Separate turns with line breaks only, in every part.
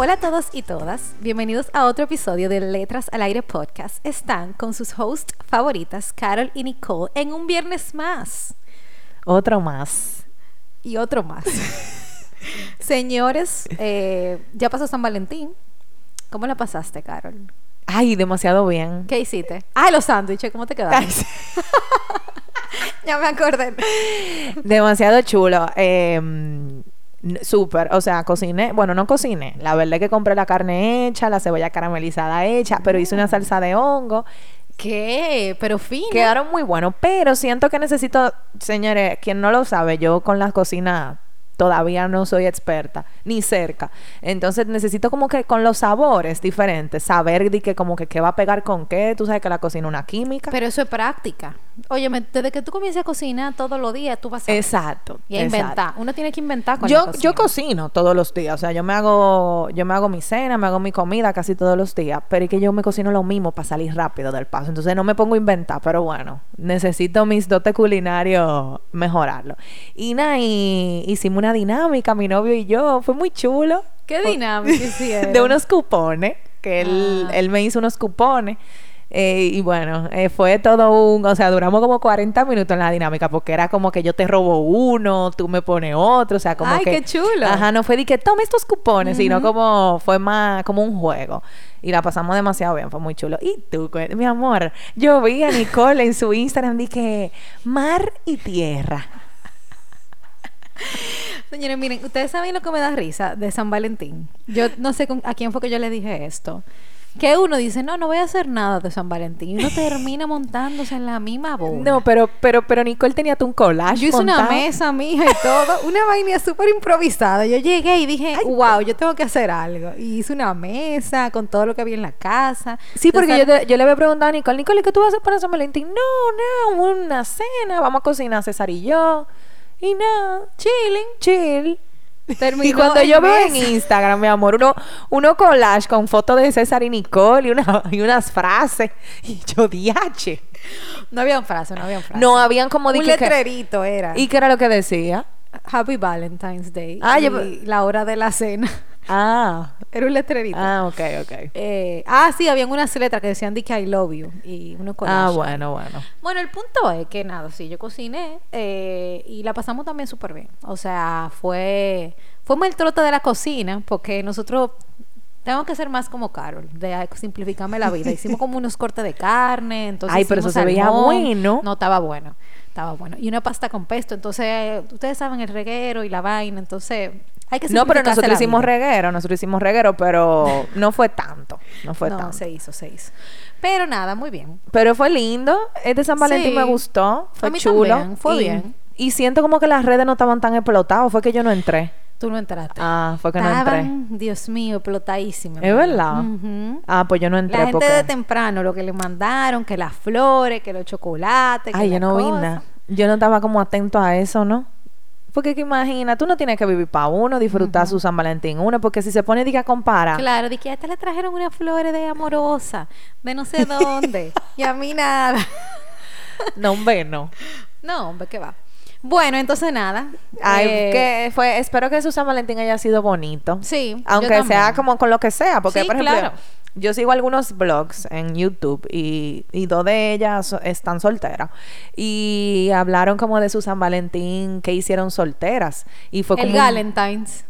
Hola a todos y todas, bienvenidos a otro episodio de Letras al Aire Podcast. Están con sus hosts favoritas, Carol y Nicole, en un viernes más.
Otro más.
Y otro más. Señores, eh, ya pasó San Valentín. ¿Cómo la pasaste, Carol?
Ay, demasiado bien.
¿Qué hiciste? Ay, los sándwiches, ¿cómo te quedaron?
Ay, sí.
ya me acordé.
Demasiado chulo. Eh, n- Súper, o sea, cociné, bueno, no cociné, la verdad es que compré la carne hecha, la cebolla caramelizada hecha, pero hice una salsa de hongo,
¿Qué? Pero fino.
quedaron muy buenos, pero siento que necesito, señores, quien no lo sabe, yo con la cocina todavía no soy experta, ni cerca, entonces necesito como que con los sabores diferentes, saber de que como que qué va a pegar con qué, tú sabes que la cocina es una química.
Pero eso es práctica. Oye, desde que tú comiences a cocinar todos los días, tú vas a...
Exacto.
Y a
exacto.
inventar. Uno tiene que inventar con la
Yo,
cocina.
yo cocino todos los días, o sea, yo me hago, yo me hago mi cena, me hago mi comida casi todos los días, pero es que yo me cocino lo mismo para salir rápido del paso, entonces no me pongo a inventar, pero bueno, necesito mis dotes culinarios mejorarlo. Y nada, y hicimos una dinámica, mi novio y yo, fue muy chulo.
¿Qué dinámica hicieron?
De unos cupones, que él,
Ah.
él me hizo unos cupones. eh, y bueno, eh, fue todo un, o sea, duramos como 40 minutos en la dinámica porque era como que yo te robo uno, tú me pones otro, o sea, como
Ay,
que...
qué chulo.
Ajá, no fue de que tome estos cupones, sino como fue más como un juego. Y la pasamos demasiado bien, fue muy chulo. Y tú, mi amor, yo vi a Nicole en su Instagram, dije, mar y tierra.
Señores, miren, ustedes saben lo que me da risa de San Valentín. Yo no sé con- a quién fue que yo le dije esto. Que uno dice, no, no voy a hacer nada de San Valentín. Y uno termina montándose en la misma bola.
No, pero, pero, pero Nicole tenía tú un collage.
Yo hice una mesa, mija, y todo. Una vaina súper improvisada. Yo llegué y dije, wow, yo tengo que hacer algo. Y hice una mesa con todo lo que había en la casa.
Sí, porque yo, te- yo le había preguntado a Nicole, Nicole, ¿qué tú vas a hacer para San Valentín? No, no, una cena, vamos a cocinar César y yo. Y nada, chilling, chill.
terminó
y cuando yo veo en. Instagram, mi amor, uno, uno collage con fotos de César y Nicole y, una, y unas frases. Y yo, diache.
No había frase, no había frase.
No, habían como...
Un
que- que-
letrerito era.
¿Y qué era lo que decía?
Happy Valentine's Day.
Ah,
y
yo-
la hora de la cena.
Ah,
Era un letrerito.
ah, ok, ok.
Eh, ah, sí, habían unas letras que decían de que I love you y unos
Ah,
collages.
bueno, bueno.
Bueno, el punto es que nada, sí, yo cociné eh, y la pasamos también súper bien. O sea, fue fue el trote de la cocina porque nosotros tenemos que ser más como Carol, de simplificarme la vida. Hicimos como unos cortes de carne, entonces
Ay, pero eso se veía bueno.
No, estaba bueno, estaba bueno. Y una pasta con pesto, entonces ustedes saben el reguero y la vaina, entonces hay que
No, pero nosotros hicimos reguero, nosotros hicimos reguero, pero no fue tanto, no fue
no,
tanto.
se hizo, se hizo. Pero nada, muy bien.
Pero fue lindo. Este San Valentín
Sí.
me gustó. Fue chulo.
también, fue
y,
bien.
Y siento como que las redes no estaban tan explotadas. Fue que yo no entré.
Tú no entraste.
Ah, fue que no entré.
Dios mío, explotadísimas.
¿Es verdad? Ah, pues yo no entré
La gente
porque...
de temprano, lo que le mandaron, que las flores, que los chocolates. que
Ay, yo no vi
cosa.
nada. Yo no estaba como atento a eso, ¿no? Porque que imagina, tú no tienes que vivir para uno, disfrutar su San Valentín uno, porque si se pone diga a comparar.
Claro, de que a esta le trajeron unas flores de amorosa, de no sé dónde, y a mí nada.
No, hombre, no.
No, hombre, ¿qué va? Bueno, entonces nada.
Ay,
eh,
que fue, espero que su San Valentín haya sido bonito.
Sí,
Aunque sea como con lo que sea, porque
Sí,
por ejemplo,
claro.
yo sigo algunos blogs en YouTube y, y dos de ellas están solteras y hablaron como de su San Valentín que hicieron solteras y fue
El
un-
Galentine's.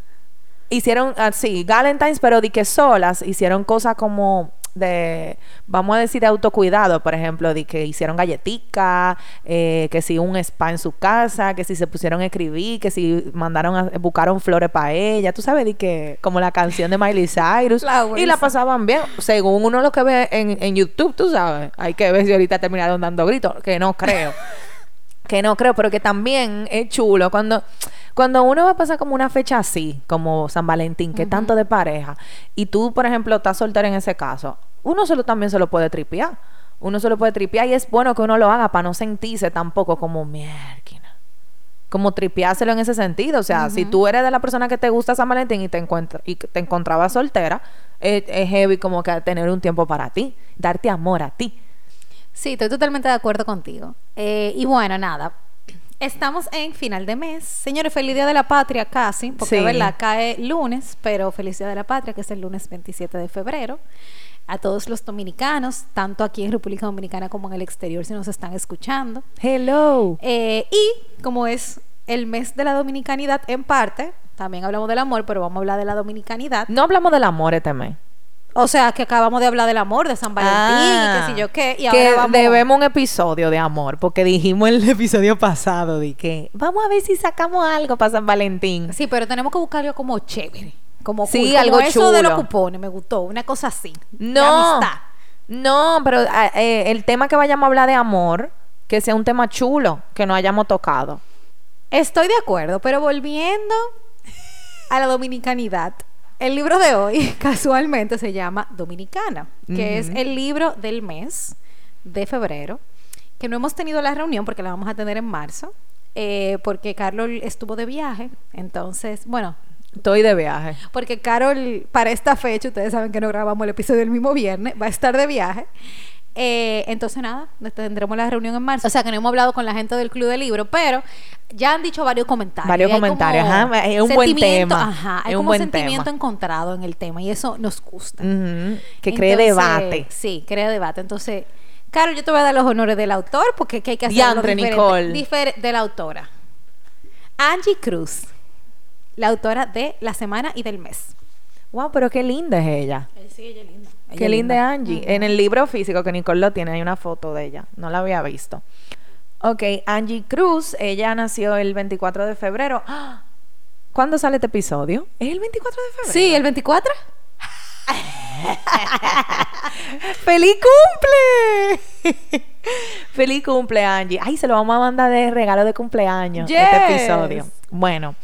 hicieron así Galentines pero di que solas hicieron cosas como de, vamos a decir, de autocuidado, por ejemplo, de que hicieron galletica, eh, que si un spa en su casa, que si se pusieron a escribir, que si mandaron a, buscaron flores para ella, tú sabes, de que como la canción de Miley Cyrus, y la pasaban bien, según uno lo que ve en, en YouTube, tú sabes, hay que ver si ahorita terminaron dando gritos, que no creo. que no creo, pero que también es chulo cuando cuando uno va a pasar como una fecha así, como San Valentín, que tanto de pareja, y tú, por ejemplo, estás soltera en ese caso, uno solo también se lo puede tripear. Uno se lo puede tripear y es bueno que uno lo haga para no sentirse tampoco como mierda. Como tripeárselo en ese sentido. O sea, si tú eres de la persona que te gusta San Valentín y te, encuentra, y te encontrabas soltera, es, es heavy como que tener un tiempo para ti, darte amor a ti.
Sí, estoy totalmente de acuerdo contigo. Eh, y bueno, nada, Estamos en final de mes. Señores, feliz Día de la Patria casi, porque verdad cae lunes, pero feliz Día de la Patria, que es el lunes 27 de febrero. A todos los dominicanos, tanto aquí en República Dominicana como en el exterior, si nos están escuchando.
Hello.
Eh, y como es el mes de la dominicanidad en parte, también hablamos del amor, pero vamos a hablar de la dominicanidad.
No hablamos del amor este mes.
O sea, que acabamos de hablar del amor, de San Valentín, y qué sé yo qué. Y
que
ahora vamos...
debemos un episodio de amor, porque dijimos en el episodio pasado de que vamos a ver si sacamos algo para San Valentín.
Sí, pero tenemos que buscar algo como chévere. Como
sí,
cool,
algo
como eso
chulo.
de los cupones, me gustó. Una cosa así.
No.
De amistad.
No, pero eh, eh, el tema que vayamos a hablar de amor, que sea un tema chulo, que no hayamos tocado.
Estoy de acuerdo, pero volviendo a la dominicanidad. El libro de hoy casualmente se llama Dominicana, que es el libro del mes de febrero, que no hemos tenido la reunión porque la vamos a tener en marzo, eh, porque Carlos estuvo de viaje, entonces, bueno,
Estoy de viaje.
porque Carol para esta fecha, ustedes saben que no grabamos el episodio el mismo viernes, va a estar de viaje. Eh, entonces nada, tendremos la reunión en marzo. O sea que no hemos hablado con la gente del Club del Libro, pero ya han dicho varios comentarios.
Varios comentarios, ajá, es un buen
sentimiento-
tema,
Ajá, hay
es un
como
buen
sentimiento
tema.
encontrado en el tema y eso nos gusta.
Que cree
Entonces,
debate.
Sí, crea debate. Entonces, Carol, yo te voy a dar los honores del autor porque ¿qué hay que hacer
Diantre, Nicole.
de la autora. Angie Cruz, la autora de La Semana y del Mes.
Wow, pero qué linda es ella.
Sí, ella es linda.
Qué linda Angie. En el libro físico que Nicole lo tiene hay una foto de ella. No la había visto. Ok, Angie Cruz, ella nació el 24 de febrero. ¡Ah! ¿Cuándo sale este episodio? ¿Es el 24 de febrero?
Sí, el 24.
¡Feliz cumple! ¡Feliz cumple, Angie! Ay, se lo vamos a mandar de regalo de cumpleaños este episodio. Bueno,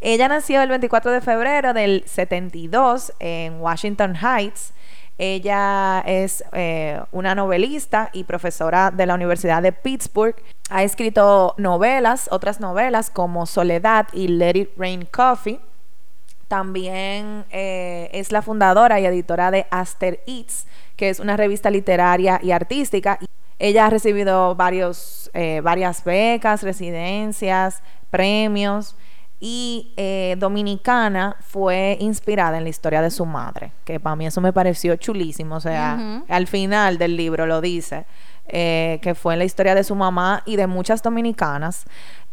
ella nació el 24 de febrero del 72 en Washington Heights. Ella es eh, una novelista y profesora de la Universidad de Pittsburgh. Ha escrito novelas, otras novelas como Soledad y Let It Rain Coffee. También eh, es la fundadora y editora de Aster Eats, que es una revista literaria y artística. Ella ha recibido varios, eh, varias becas, residencias, premios y eh, Dominicana fue inspirada en la historia de su madre, que para mí eso me pareció chulísimo. O sea, al final del libro lo dice, eh, que fue en la historia de su mamá y de muchas dominicanas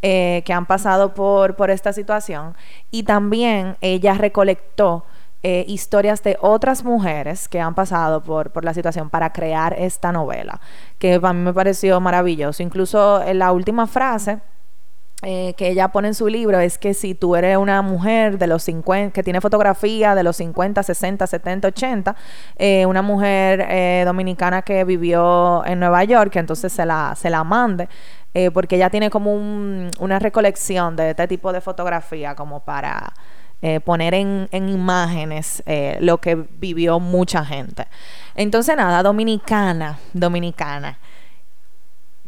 eh, que han pasado por, por esta situación. Y también ella recolectó eh, historias de otras mujeres que han pasado por, por la situación para crear esta novela, que para mí me pareció maravilloso. Incluso en la última frase eh, que ella pone en su libro es que si tú eres una mujer de los 50, que tiene fotografía de los 50, 60, 70, 80, eh, una mujer eh, dominicana que vivió en Nueva York, que entonces se la, se la mande, eh, porque ella tiene como un- una recolección de este tipo de fotografía como para poner en, en imágenes lo que vivió mucha gente. Entonces nada, dominicana, dominicana.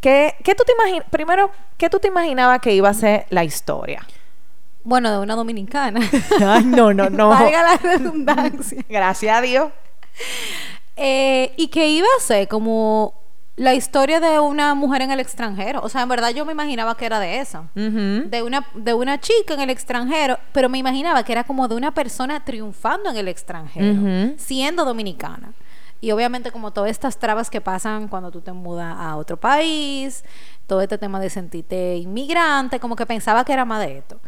¿Qué, qué tú te imaginas? Primero, ¿qué tú te imaginabas que iba a ser la historia?
Bueno, de una dominicana.
Ay, no, no, no.
Valga la redundancia.
Gracias a Dios.
Eh, y que iba a ser como la historia de una mujer en el extranjero. O sea, en verdad yo me imaginaba que era de eso.
Ujú.
De una, de una chica en el extranjero, pero me imaginaba que era como de una persona triunfando en el extranjero, siendo dominicana. Y obviamente como todas estas trabas que pasan cuando tú te mudas a otro país, todo este tema de sentirte inmigrante, como que pensaba que era más de esto.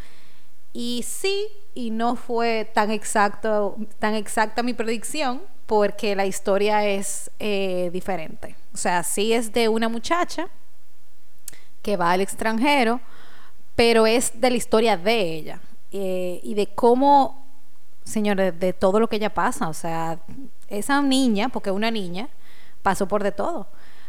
Y sí, y no fue tan exacto, tan exacta mi predicción, porque la historia es eh, diferente. O sea, sí es de una muchacha que va al extranjero, pero es de la historia de ella eh, y de cómo, señores, de todo lo que ella pasa. O sea, esa niña, porque una niña, pasó por de todo.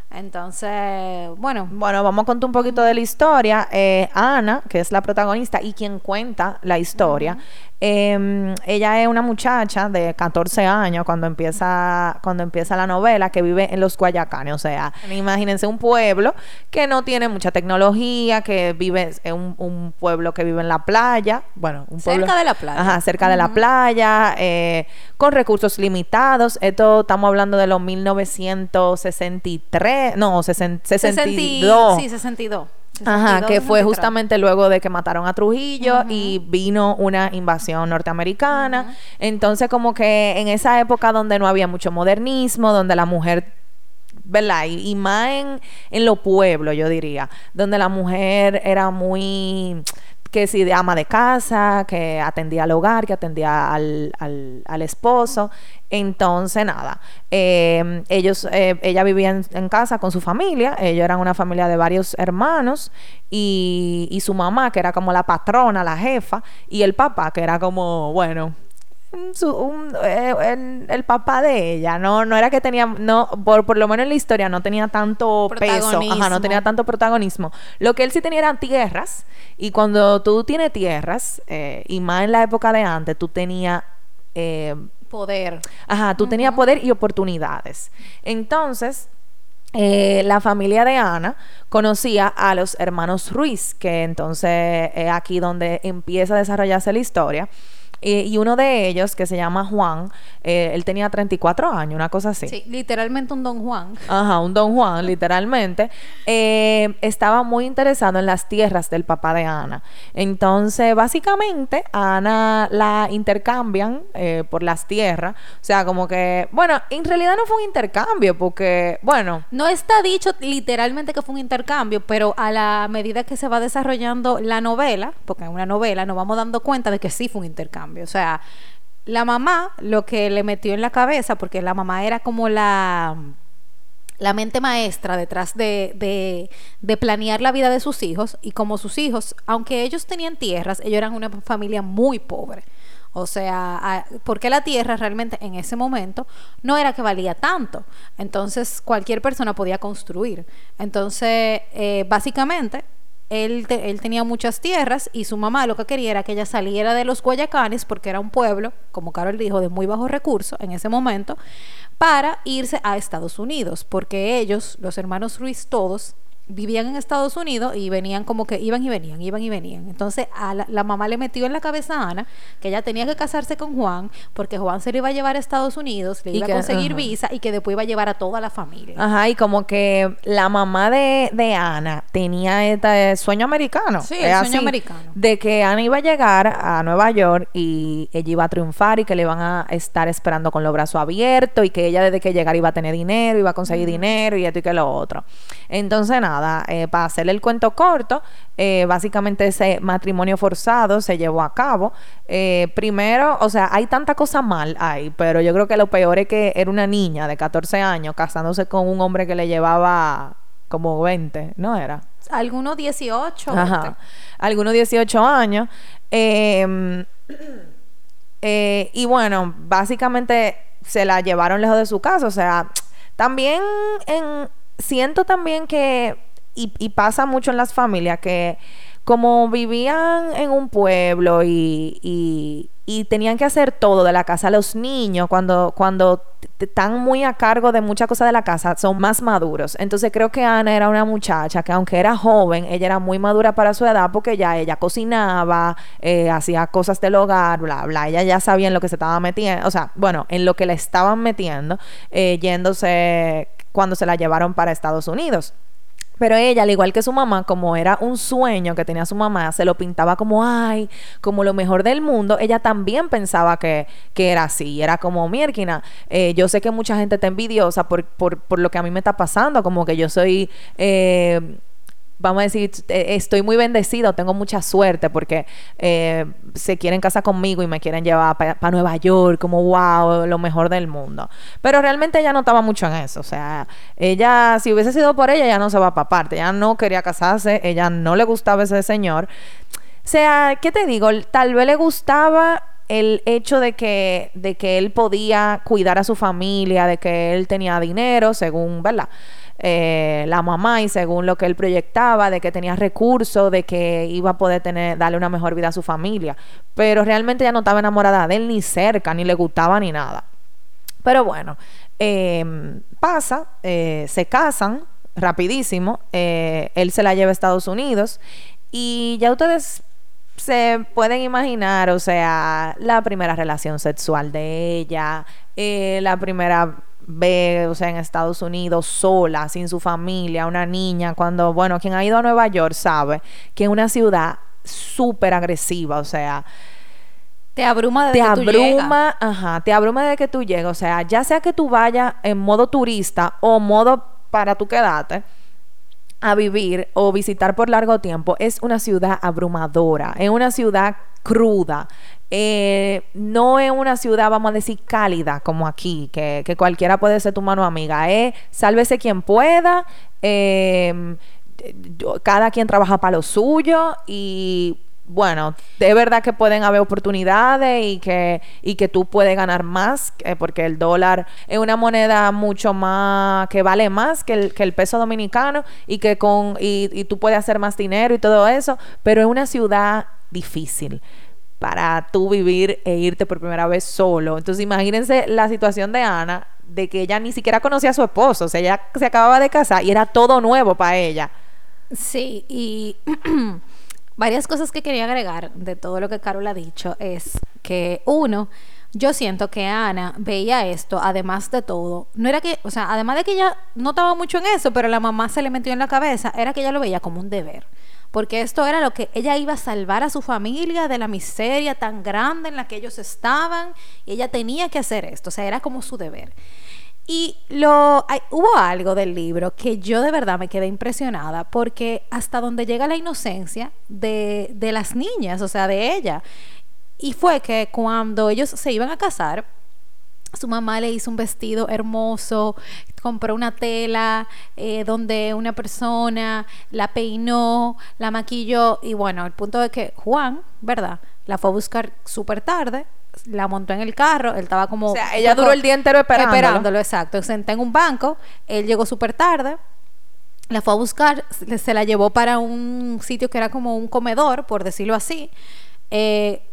Entonces, bueno.
Bueno, vamos a contar un poquito de la historia. Eh, Ana, que es la protagonista y quien cuenta la historia, eh, ella es una muchacha de 14 años cuando empieza, cuando empieza la novela que vive en los Guayacanes. O sea, imagínense un pueblo que no tiene mucha tecnología, que vive, es un, un pueblo que vive en la playa. Bueno, un pueblo.
Cerca de la playa.
Ajá, cerca de la playa, eh, con recursos limitados. Esto estamos hablando de los 1963, no, 60 62.
Sí, 62.
Ajá,
62,
que fue
63.
justamente luego de que mataron a Trujillo y vino una invasión norteamericana. Entonces, como que en esa época donde no había mucho modernismo, donde la mujer, ¿verdad? Y, y más en, en los pueblos, yo diría, donde la mujer era muy que si de ama de casa, que atendía al hogar, que atendía al, al, al esposo. Entonces, nada, eh, ellos, eh, ella vivía en, en casa con su familia, ellos eran una familia de varios hermanos y, y su mamá, que era como la patrona, la jefa, y el papá, que era como, bueno, su- un- eh, el, el papá de ella, no, no era que tenía, no, por, por lo menos en la historia no tenía tanto peso, ajá, no
Protagonismo.
tenía tanto protagonismo. Lo que él sí tenía eran tierras, y cuando tú tienes tierras, eh, y más en la época de antes, tú tenías... eh,
Poder.
Ajá, tú tenías poder y oportunidades. Entonces, eh, la familia de Ana conocía a los hermanos Ruiz, que entonces es aquí donde empieza a desarrollarse la historia. Eh, y uno de ellos, que se llama Juan, eh, él tenía 34 años, una cosa así.
Sí, literalmente un Don Juan.
Ajá, un don Juan, literalmente, eh, estaba muy interesado en las tierras del papá de Ana. Entonces, básicamente, a Ana la intercambian eh, por las tierras. O sea, como que, bueno, en realidad no fue un intercambio, porque, bueno,
No está dicho literalmente que fue un intercambio, pero a la medida que se va desarrollando la novela, porque en una novela nos vamos dando cuenta de que sí fue un intercambio. O sea, la mamá lo que le metió en la cabeza, porque la mamá era como la la mente maestra detrás de, de, de planear la vida de sus hijos y como sus hijos, aunque ellos tenían tierras, ellos eran una familia muy pobre. O sea, porque la tierra realmente en ese momento no era que valía tanto. Entonces cualquier persona podía construir. Entonces, eh, básicamente, él, te- él tenía muchas tierras y su mamá lo que quería era que ella saliera de los Guayacanes porque era un pueblo, como Carol dijo, de muy bajos recursos en ese momento, para irse a Estados Unidos, porque ellos, los hermanos Ruiz todos, vivían en Estados Unidos y venían como que iban y venían, iban y venían. Entonces a la, la mamá le metió en la cabeza a Ana que ella tenía que casarse con Juan porque Juan se lo iba a llevar a Estados Unidos, le iba
que-
a conseguir visa y que después iba a llevar a toda la familia.
ajá, y como que la mamá de, de Ana tenía este sueño americano.
Sí, el sueño americano.
De que Ana iba a llegar a Nueva York y ella iba a triunfar y que le iban a estar esperando con los brazos abiertos y que ella desde que llegara iba a tener dinero, iba a conseguir dinero y esto y que lo otro. Entonces, nada, eh, para hacerle el cuento corto, eh, básicamente ese matrimonio forzado se llevó a cabo. Eh, primero, o sea, hay tanta cosa mal ahí, pero yo creo que lo peor es que era una niña de 14 años casándose con un hombre que le llevaba como 20, ¿no era?
Algunos 18.
Ajá. Algunos 18 años. Eh, eh, y bueno, básicamente se la llevaron lejos de su casa. O sea, también en, siento también que, y, y pasa mucho en las familias, que como vivían en un pueblo y, y, y tenían que hacer todo de la casa, los niños cuando, cuando están muy a cargo de muchas cosas de la casa son más maduros. Entonces creo que Ana era una muchacha que aunque era joven, ella era muy madura para su edad porque ya ella cocinaba, eh, hacía cosas del hogar, bla, bla. Ella ya sabía en lo que se estaba metiendo, o sea, bueno, en lo que la estaban metiendo, eh, yéndose cuando se la llevaron para Estados Unidos. Pero ella, al igual que su mamá, como era un sueño que tenía su mamá, se lo pintaba como, ay, como lo mejor del mundo. Ella también pensaba que, que era así. Era como, Mierkina, eh, yo sé que mucha gente está envidiosa por, por, por lo que a mí me está pasando. Como que yo soy... eh, vamos a decir, eh, estoy muy bendecido, tengo mucha suerte porque eh, se quieren casar conmigo y me quieren llevar para Nueva York, como wow, lo mejor del mundo. Pero realmente ella no estaba mucho en eso, o sea, ella, si hubiese sido por ella, ya no se va para parte, ella no quería casarse, ella no le gustaba ese señor. O sea, ¿qué te digo? Tal vez le gustaba el hecho de que, de que él podía cuidar a su familia, de que él tenía dinero, según, ¿verdad? Eh, la mamá y según lo que él proyectaba, de que tenía recursos, de que iba a poder tener, darle una mejor vida a su familia. Pero realmente ya no estaba enamorada de él ni cerca, ni le gustaba ni nada. Pero bueno, em, pasa, eh, se casan rapidísimo, eh, él se la lleva a Estados Unidos y ya ustedes se pueden imaginar, o sea, la primera relación sexual de ella, la primera ve, o sea, en Estados Unidos sola, sin su familia, una niña, cuando, bueno, quien ha ido a Nueva York sabe que es una ciudad súper agresiva, o sea,
te abruma desde
te
que tú
abruma, ajá, te abruma desde que tú llegas, o sea, ya sea que tú vayas en modo turista o modo para tú quedarte a vivir o visitar por largo tiempo, es una ciudad abrumadora, es una ciudad cruda, eh, no es una ciudad, vamos a decir, cálida como aquí, que, cualquiera puede ser tu mano amiga. Es sálvese quien pueda, em, cada quien trabaja para lo suyo y bueno, de verdad que pueden haber oportunidades y que, y que tú puedes ganar más, eh, porque el dólar es una moneda mucho más, que vale más que el, que el peso dominicano y que con, y, y tú puedes hacer más dinero y todo eso, pero es una ciudad difícil para tú vivir e irte por primera vez solo. Entonces imagínense la situación de Ana, de que ella ni siquiera conocía a su esposo, o sea, ella se acababa de casar y era todo nuevo para ella.
Sí, y varias cosas que quería agregar de todo lo que Carol ha dicho es que uno, yo siento que Ana veía esto, además de todo, no era que, o sea, además de que ella no estaba mucho en eso, pero la mamá se le metió en la cabeza, era que ella lo veía como un deber porque esto era lo que ella iba a salvar a su familia de la miseria tan grande en la que ellos estaban y ella tenía que hacer esto, o sea, era como su deber. Y lo, hubo algo del libro que yo de verdad me quedé impresionada porque hasta donde llega la inocencia de, de las niñas, o sea, de ella. Y fue que cuando ellos se iban a casar, su mamá le hizo un vestido hermoso, compró una tela eh, donde una persona la peinó, la maquilló y bueno, el punto de que Juan, ¿verdad? La fue a buscar súper tarde, la montó en el carro, él estaba como...
O sea, ella duró el día entero esperándolo.
Esperándolo, exacto. Senté en un banco, él llegó súper tarde, la fue a buscar, se la llevó para un sitio que era como un comedor, por decirlo así. Eh,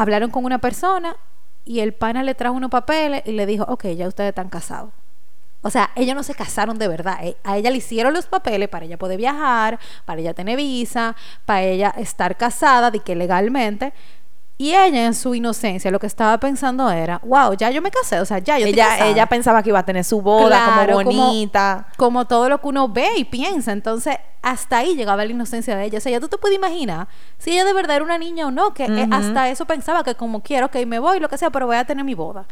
hablaron con una persona, y el pana le trajo unos papeles y le dijo, ok, ya ustedes están casados. O sea, ellos no se casaron de verdad. Eh, a ella le hicieron los papeles para ella poder viajar, para ella tener visa, para ella estar casada, de que legalmente, y ella en su inocencia lo que estaba pensando era, wow, ya yo me casé, o sea, ya yo
ella, ella pensaba que iba a tener su boda como bonita.
Como, todo lo que uno ve y piensa. Entonces, hasta ahí llegaba la inocencia de ella. O sea, ya tú te puedes imaginar si ella de verdad era una niña o no, que eh, hasta eso pensaba que como quiero, que me voy, lo que sea, pero voy a tener mi boda.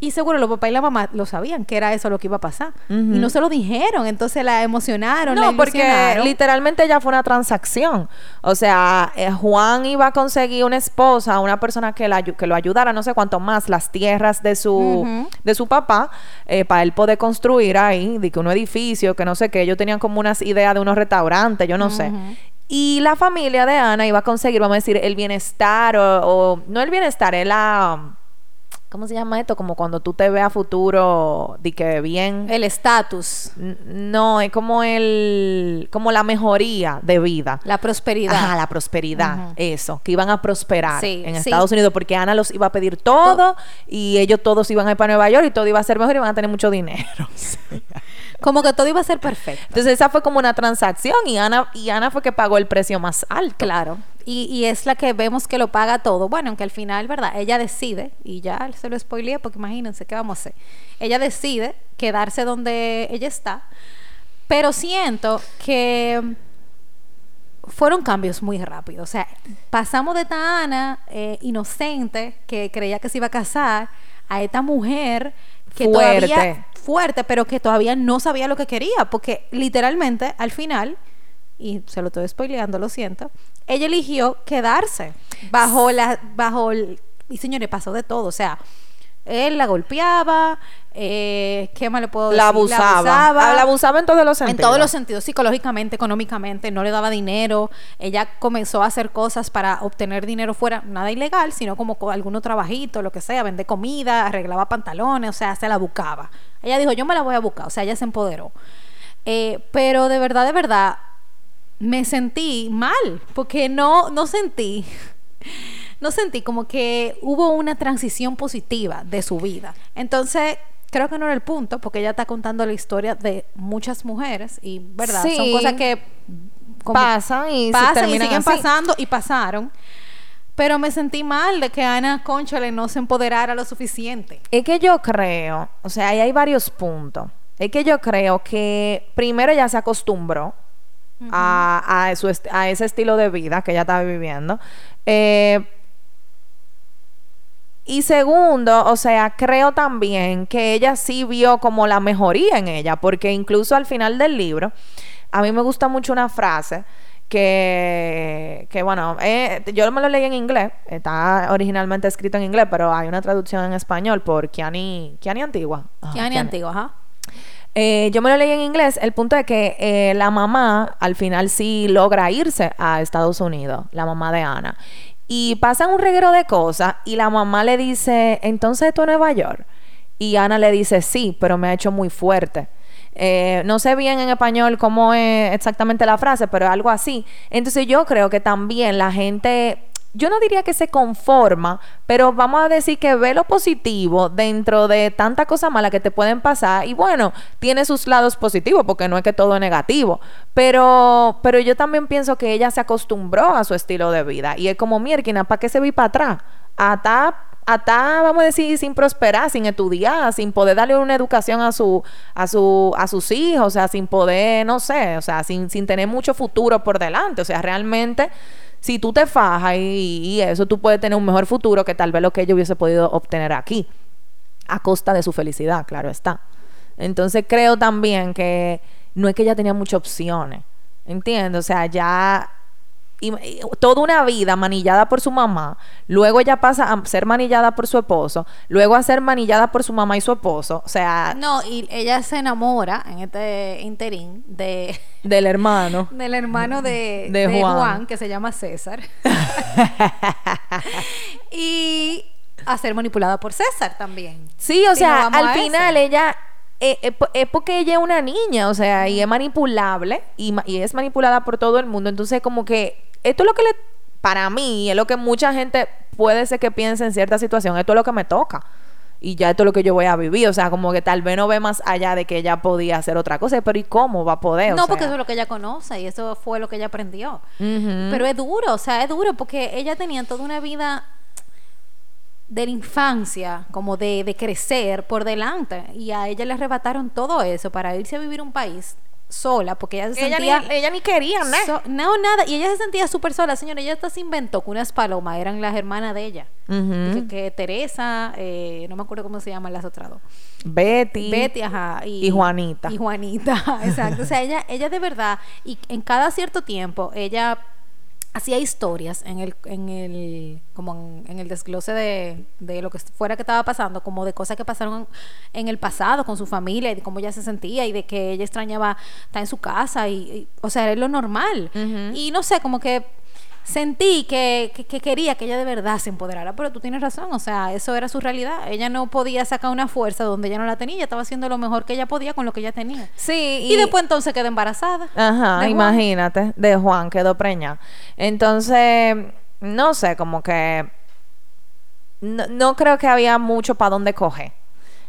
Y seguro los papás y la mamá lo sabían que era eso lo que iba a pasar. Y no se lo dijeron, entonces la emocionaron.
No, porque literalmente ya fue una transacción. O sea, eh, Juan iba a conseguir una esposa, una persona que, la, que lo ayudara, no sé cuánto más, las tierras de su, de su papá, eh, para él poder construir ahí, de que un edificio, que no sé qué. Ellos tenían como unas ideas de unos restaurantes, yo no sé. Y la familia de Ana iba a conseguir, vamos a decir, el bienestar o, o no el bienestar, es la ¿Cómo se llama esto? Como cuando tú te ves a futuro, de que bien.
El estatus.
No, es como el. como la mejoría de vida.
La prosperidad.
Ajá, la prosperidad. Eso. Que iban a prosperar en Estados Unidos. Porque Ana los iba a pedir todo. y ellos todos iban a ir para Nueva York y todo iba a ser mejor y iban a tener mucho dinero.
como que todo iba a ser perfecto.
Entonces esa fue como una transacción y Ana, y Ana fue que pagó el precio más alto.
Claro. Y, es la que vemos que lo paga todo. Bueno, aunque al final, ¿verdad? Ella decide, y ya se lo spoileé porque imagínense qué vamos a hacer. Ella decide quedarse donde ella está, pero siento que fueron cambios muy rápidos. O sea, pasamos de esta Ana eh, inocente que creía que se iba a casar a esta mujer que fuerte. todavía fuerte, pero que todavía no sabía lo que quería, porque literalmente al final y se lo estoy spoileando, lo siento, ella eligió quedarse bajo la, bajo el, y señores, pasó de todo, o sea, él la golpeaba, eh, ¿qué más le puedo decir?
La abusaba. Ah, La abusaba en todos los
En
sentidos.
todos los sentidos, psicológicamente, económicamente, no le daba dinero. Ella comenzó a hacer cosas para obtener dinero fuera, nada ilegal, sino como con algunos trabajitos, lo que sea, vender comida, arreglaba pantalones, o sea, se la buscaba. Ella dijo, yo me la voy a buscar, o sea, ella se empoderó. Eh, pero de verdad, de verdad, me sentí mal, porque no, no sentí, no sentí como que hubo una transición positiva de su vida. Entonces, creo que no era el punto, porque ella está contando la historia de muchas mujeres y, ¿verdad? Son cosas que
Pasan y se
pasan y
terminan
siguen
así.
pasando y pasaron. Pero me sentí mal de que Ana Conchole no se empoderara lo suficiente.
Es que yo creo, o sea, ahí hay varios puntos. Es que yo creo que primero ella se acostumbró a, a, su est- a ese estilo de vida que ella estaba viviendo. Eh, y segundo, o sea, creo también que ella sí vio como la mejoría en ella, porque incluso al final del libro, a mí me gusta mucho una frase que, que bueno, eh, yo me lo leí en inglés, está originalmente escrito en inglés, pero hay una traducción en español por Kiani, Kiani Antigua. Ah,
Kiani Antigua, ajá.
eh, yo me lo leí en inglés. El punto es que eh, la mamá al final sí logra irse a Estados Unidos, la mamá de Ana. Y pasan un reguero de cosas y la mamá le dice, entonces tú a Nueva York. Y Ana le dice, sí, pero me ha hecho muy fuerte. Eh, no sé bien en español cómo es exactamente la frase, pero algo así. Entonces yo creo que también la gente, yo no diría que se conforma, pero vamos a decir que ve lo positivo dentro de tanta cosa mala que te pueden pasar. Y bueno, tiene sus lados positivos, porque no es que todo es negativo. Pero, pero yo también pienso que ella se acostumbró a su estilo de vida. Y es como, mierda, ¿para qué se vi para atrás? Hasta hasta vamos a decir sin prosperar, sin estudiar, sin poder darle una educación a su a su a sus hijos, o sea, sin poder, no sé, o sea, sin, sin tener mucho futuro por delante, o sea, realmente si tú te fajas y, eso tú puedes tener un mejor futuro que tal vez lo que ella hubiese podido obtener aquí a costa de su felicidad, claro está. Entonces creo también que no es que ella tenía muchas opciones, ¿entiendes? O sea, ya y- y toda una vida manillada por su mamá, luego ella pasa a ser manillada por su esposo, luego a ser manillada por su mamá y su esposo, o sea,
No, y ella se enamora en este interín de
del hermano.
del hermano de,
De
de
Juan.
Juan. que se llama César. y a ser manipulada por César también.
Sí, o
Si
sea, al final ella eh, eh, es porque ella es una niña, o sea, y es manipulable y, ma- y es manipulada por todo el mundo. Entonces, como que esto es lo que le, para mí, es lo que mucha gente puede ser que piense en cierta situación, esto es lo que me toca. Y ya esto es lo que yo voy a vivir. O sea, como que tal vez no ve más allá de que ella podía hacer otra cosa. Pero ¿y cómo va a poder? O
no, porque eso es lo que ella conoce y eso fue lo que ella aprendió. Pero es duro, o sea, es duro porque ella tenía toda una vida de la infancia, como de, de crecer por delante. Y a ella le arrebataron todo eso para irse a vivir un país sola, porque ella se
ella,
sentía...
ni, ella ni quería nada.
So- no, nada. Y ella se sentía súper sola, señora. Ella hasta se inventó que unas palomas eran las hermanas de ella. Que, que Teresa, eh, no me acuerdo cómo se llaman las otras dos.
Betty.
Betty, ajá.
y Juanita.
Y Juanita, exacto. O sea, ella, ella de verdad, y en cada cierto tiempo, ella hacía historias en el, en el, como en, en el desglose de, de lo que fuera que estaba pasando, como de cosas que pasaron en el pasado con su familia y de cómo ella se sentía y de que ella extrañaba estar en su casa y, y, o sea, era lo normal. Y no sé, como que sentí que, que, que quería que ella de verdad se empoderara, pero tú tienes razón, o sea, eso era su realidad. Ella no podía sacar una fuerza donde ella no la tenía, ella estaba haciendo lo mejor que ella podía con lo que ella tenía.
Sí.
Y, después entonces quedó embarazada.
Ajá,
de
imagínate, de Juan quedó preñada. Entonces, no sé, como que no, no creo que había mucho para dónde coger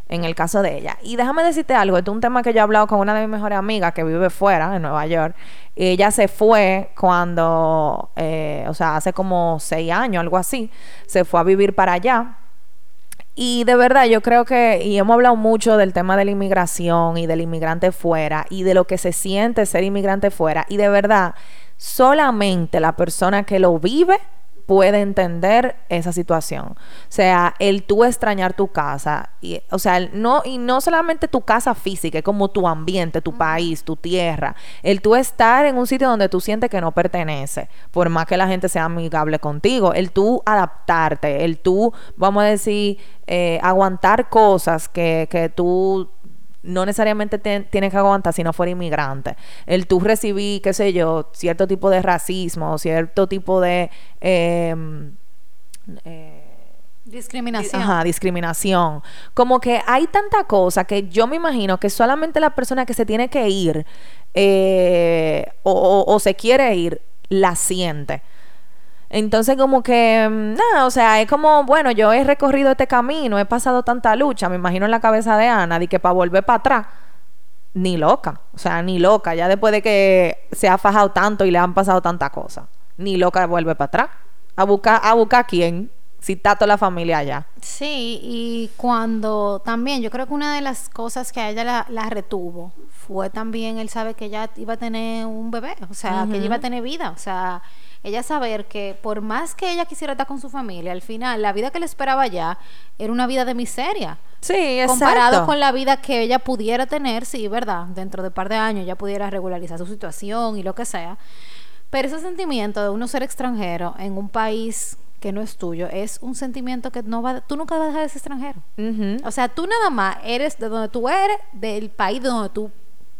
en el caso de ella. Y déjame decirte algo, esto es un tema que yo he hablado con una de mis mejores amigas que vive fuera, en Nueva York. Ella se fue cuando, eh, o sea, hace como seis años, algo así, se fue a vivir para allá. Y de verdad, yo creo que, y hemos hablado mucho del tema de la inmigración y del inmigrante fuera y de lo que se siente ser inmigrante fuera. Y de verdad, solamente la persona que lo vive puede entender esa situación. O sea, el tú extrañar tu casa, y, o sea, el no, y no solamente tu casa física, es como tu ambiente, tu país, tu tierra. El tú estar en un sitio donde tú sientes que no pertenece, por más que la gente sea amigable contigo. El tú adaptarte, el tú, vamos a decir, eh, aguantar cosas que, que tú no necesariamente te- tienes que aguantar si no fuera inmigrante. El tú recibir, qué sé yo, cierto tipo de racismo, cierto tipo de... em, eh,
Discriminación.
Ajá, discriminación. Como que hay tanta cosa que yo me imagino que solamente la persona que se tiene que ir eh, o, o- o se quiere ir la siente. Entonces como que, mm, nada, o sea, es como, bueno, yo he recorrido este camino, he pasado tanta lucha, me imagino en la cabeza de Ana, de que para volver para atrás, ni loca, o sea, ni loca, ya después de que se ha fajado tanto y le han pasado tantas cosas, ni loca vuelve para atrás. A buscar, a buscar quién, si está toda la familia allá.
Sí, y cuando también, yo creo que una de las cosas que a ella la, la retuvo fue también el saber que ella iba a tener un bebé, o sea, que ella iba a tener vida, o sea, ella saber que por más que ella quisiera estar con su familia, al final la vida que le esperaba allá era una vida de miseria.
Sí, exacto.
Comparado con la vida que ella pudiera tener, sí, ¿verdad? Dentro de un par de años ella pudiera regularizar su situación y lo que sea. Pero ese sentimiento de uno ser extranjero en un país que no es tuyo es un sentimiento que no va, tú nunca vas a dejar de ser extranjero.
Ujú.
O sea, tú nada más eres de donde tú eres, del país de donde tú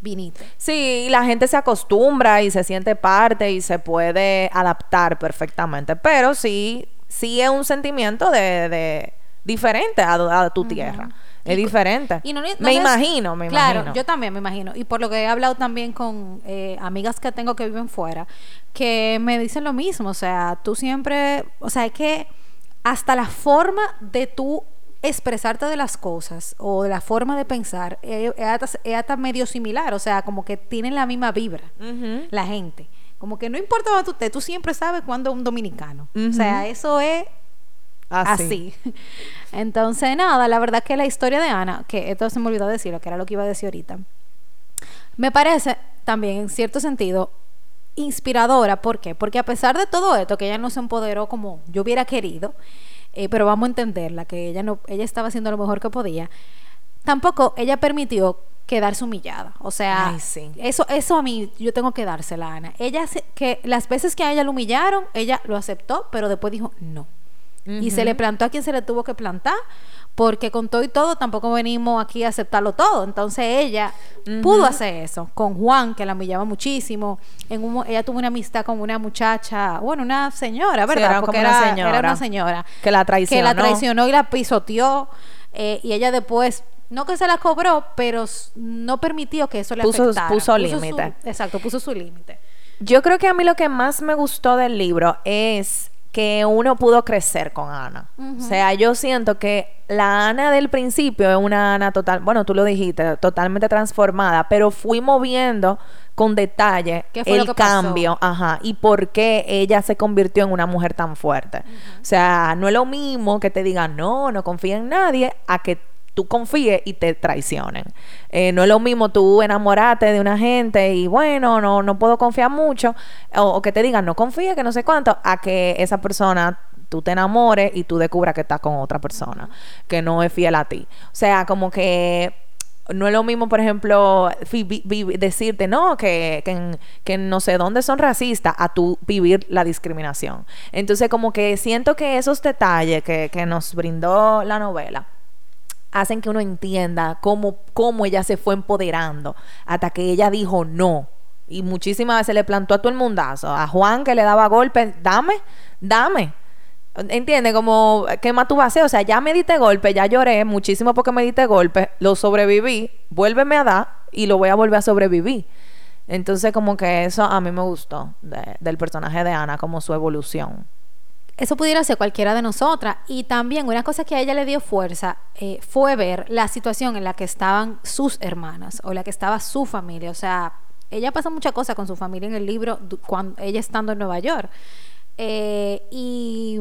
viniste.
Sí, la gente se acostumbra y se siente parte y se puede adaptar perfectamente, pero sí, sí es un sentimiento de, de diferente a, a tu tierra. Es diferente.
Y no- no
me imagino, me
claro,
imagino.
yo también me imagino. Y por lo que he hablado también con eh, amigas que tengo que viven fuera, que me dicen lo mismo. O sea, tú siempre, o sea, es que hasta la forma de tú expresarte de las cosas o de la forma de pensar eh, es hasta, es hasta medio similar. O sea, como que tienen la misma vibra la gente. Como que no importa dónde tú estés, tú siempre sabes cuándo un dominicano. O sea, eso es
Así.
así. Entonces, nada, la verdad que la historia de Ana, que esto se me olvidó decirlo, que era lo que iba a decir ahorita, me parece también, en cierto sentido, inspiradora. ¿Por qué? Porque a pesar de todo esto, que ella no se empoderó como yo hubiera querido, eh, pero vamos a entenderla, que ella, no, ella estaba haciendo lo mejor que podía, tampoco ella permitió quedarse humillada. O sea,
Ay, sí.
eso, eso a mí yo tengo que dársela, Ana. Ella, que las veces que a ella lo humillaron, ella lo aceptó, pero después dijo no. Y se le plantó a quien se le tuvo que plantar, porque con todo y todo tampoco venimos aquí a aceptarlo todo. Entonces ella pudo hacer eso con Juan, que la humillaba muchísimo. En un mo- ella tuvo una amistad con una muchacha, bueno, una señora, ¿verdad?
era
porque
como una
era,
señora.
era una señora
Que la
que
traicionó.
la traicionó y la pisoteó. eh, y ella después, no que se la cobró, pero no permitió que eso le
Puso-
afectara.
puso límite.
exacto, puso su límite.
Yo creo que a mí lo que más me gustó del libro es que uno pudo crecer con Ana. O sea, yo siento que la Ana del principio es una Ana total, bueno, tú lo dijiste, totalmente transformada, pero fuimos viendo con detalle
¿Qué fue lo
el
pasó?
cambio, ajá, y por qué ella se convirtió en una mujer tan fuerte. O sea, no es lo mismo que te digan, no, no confía en nadie, a que tú confíes y te traicionen. Eh, no es lo mismo tú enamorarte de una gente y bueno, no, no puedo confiar mucho, o, que te digan no confíe, que no sé cuánto, a que esa persona tú te enamores y tú descubras que está con otra persona, que no es fiel a ti. O sea, como que no es lo mismo, por ejemplo, decirte, no, que, que, no sé dónde son racistas, a tú vivir la discriminación. Entonces, como que siento que esos detalles que, que nos brindó la novela hacen que uno entienda cómo, cómo ella se fue empoderando hasta que ella dijo no. Y muchísimas veces le plantó a todo el mundazo. A Juan que le daba golpes, dame, dame. ¿Entiendes? Como, ¿qué más tú vas a hacer? O sea, ya me diste golpe, ya lloré muchísimo porque me diste golpe, lo sobreviví, vuélveme a dar y lo voy a volver a sobrevivir. Entonces, como que eso a mí me gustó de- del personaje de Ana, como su evolución.
Eso pudiera ser cualquiera de nosotras. Y también una cosa que a ella le dio fuerza eh, fue ver la situación en la que estaban sus hermanas o la que estaba su familia. O sea, ella pasa muchas cosas con su familia en el libro cuando ella estando en Nueva York. Eh, y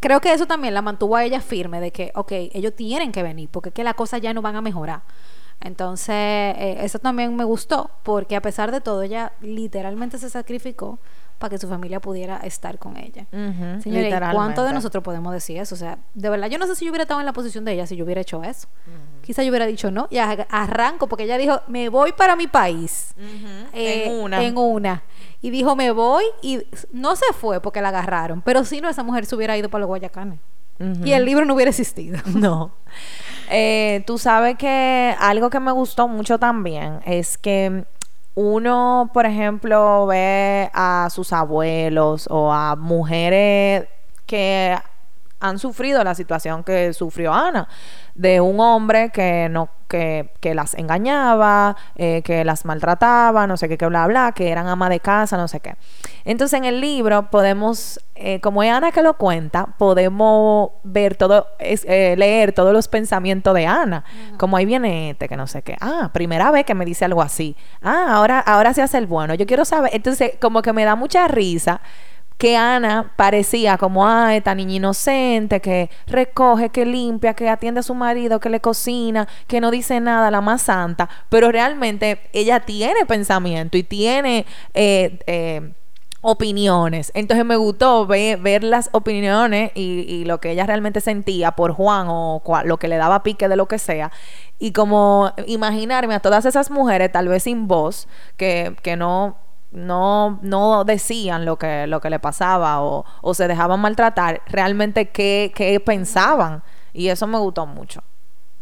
creo que eso también la mantuvo a ella firme de que, ok, ellos tienen que venir porque es que las cosas ya no van a mejorar. Entonces, eh, eso también me gustó porque a pesar de todo, ella literalmente se sacrificó para que su familia pudiera estar con ella. Señores, ¿y ¿cuánto de nosotros podemos decir eso? O sea, de verdad, yo no sé si yo hubiera estado en la posición de ella si yo hubiera hecho eso. Quizá yo hubiera dicho no y arranco porque ella dijo, me voy para mi país. Eh,
en una.
En una. Y dijo, me voy y no se fue porque la agarraron, pero si no, esa mujer se hubiera ido para los Guayacanes. Y el libro no hubiera existido.
No. Eh, tú sabes que algo que me gustó mucho también es que uno, por ejemplo, ve a sus abuelos o a mujeres que han sufrido la situación que sufrió Ana, de un hombre que no que, que las engañaba, eh, que las maltrataba, no sé qué, que bla, bla, que eran ama de casa, no sé qué. Entonces en el libro podemos, eh, como es Ana que lo cuenta, podemos ver todo, es, eh, leer todos los pensamientos de Ana, como ahí viene este, que no sé qué. Ah, primera vez que me dice algo así. Ah, ahora, ahora se hace el bueno. Yo quiero saber. Entonces, como que me da mucha risa que Ana parecía como, ah, esta niña inocente, que recoge, que limpia, que atiende a su marido, que le cocina, que no dice nada, la más santa, pero realmente ella tiene pensamiento y tiene... eh, eh, opiniones. Entonces me gustó ver, las opiniones y, y lo que ella realmente sentía por Juan o lo que le daba pique de lo que sea. Y como imaginarme a todas esas mujeres, tal vez sin voz, que, que no, no, no decían lo que, lo que le pasaba o, o se dejaban maltratar, realmente qué, qué pensaban. Y eso me gustó mucho.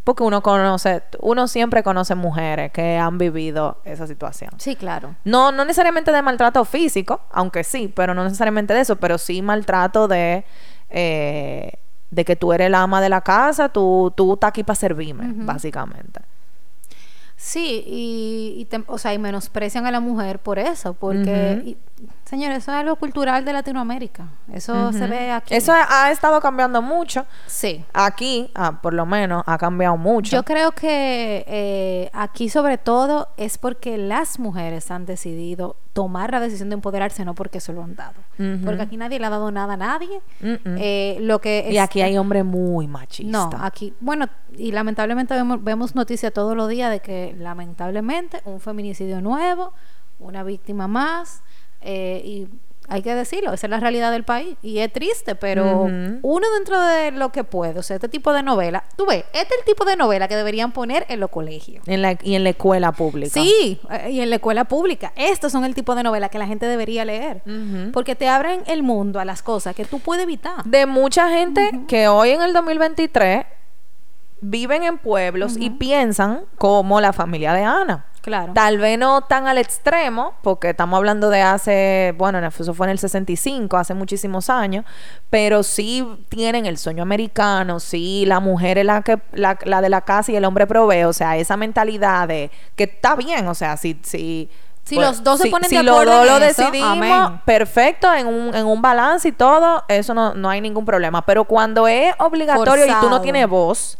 Porque uno conoce, uno siempre conoce mujeres que han vivido esa situación.
Sí, claro.
No, no necesariamente de maltrato físico, aunque sí, pero no necesariamente de eso, pero sí maltrato de, eh, de que tú eres la ama de la casa, tú, tú estás aquí para servirme, básicamente.
Sí, y, y te- o sea, y menosprecian a la mujer por eso, porque, y- señores, eso es algo cultural de Latinoamérica. Eso se ve aquí.
Eso ha, estado cambiando mucho.
Sí.
Aquí, ah, por lo menos, ha cambiado mucho.
Yo creo que eh, aquí sobre todo es porque las mujeres han decidido tomar la decisión de empoderarse, no porque se lo han dado. Porque aquí nadie le ha dado nada a nadie. Eh, lo que
y
es-
aquí hay hombres muy machistas.
No, aquí, bueno, y lamentablemente vemos, vemos noticias todos los días de que lamentablemente un feminicidio nuevo, una víctima más, eh, y hay que decirlo, esa es la realidad del país. Y es triste, pero uno dentro de lo que puede, o sea, este tipo de novela, tú ves, este es el tipo de novela que deberían poner en los colegios.
En la, y en la escuela pública.
Sí, eh, y en la escuela pública. Estos son el tipo de novela que la gente debería leer. Porque te abren el mundo a las cosas que tú puedes evitar.
de mucha gente que hoy en el 2023 viven en pueblos y piensan como la familia de Ana.
Claro.
Tal vez no tan al extremo, porque estamos hablando de hace, bueno, eso fue en el 65, hace muchísimos años, pero sí tienen el sueño americano, sí, la mujer es la, que, la, la de la casa y el hombre provee, o sea, esa mentalidad de que está bien, o sea, si... si
Si los dos se ponen
si
de
los
acuerdo
dos
en
lo
eso,
decidimos,
amén.
perfecto, en un, en un balance y todo, eso no, no hay ningún problema. Pero cuando es obligatorio y tú no tienes voz,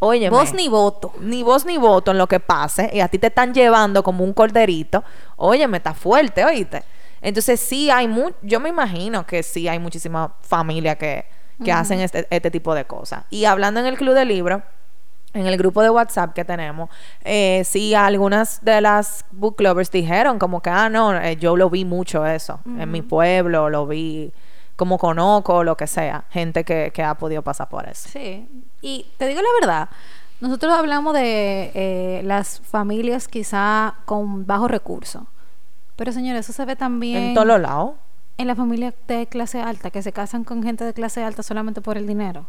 oye,
Voz ni voto.
ni voz ni voto en lo que pase y a ti te están llevando como un corderito, oye, me está fuerte, oíste. Entonces sí hay mu yo me imagino que sí hay muchísimas familias que, que hacen este, este tipo de cosas. Y hablando en el club de libros, en el grupo de WhatsApp que tenemos, eh, sí, algunas de las book lovers dijeron como que, ah, no, eh, yo lo vi mucho eso, en mi pueblo, lo vi como conozco, lo que sea, gente que, que ha podido pasar por eso.
Sí. Y te digo la verdad, nosotros hablamos de eh, las familias quizá con bajos recursos. Pero señores, eso se ve también
En todos los lados.
En la familia de clase alta, que se casan con gente de clase alta solamente por el dinero.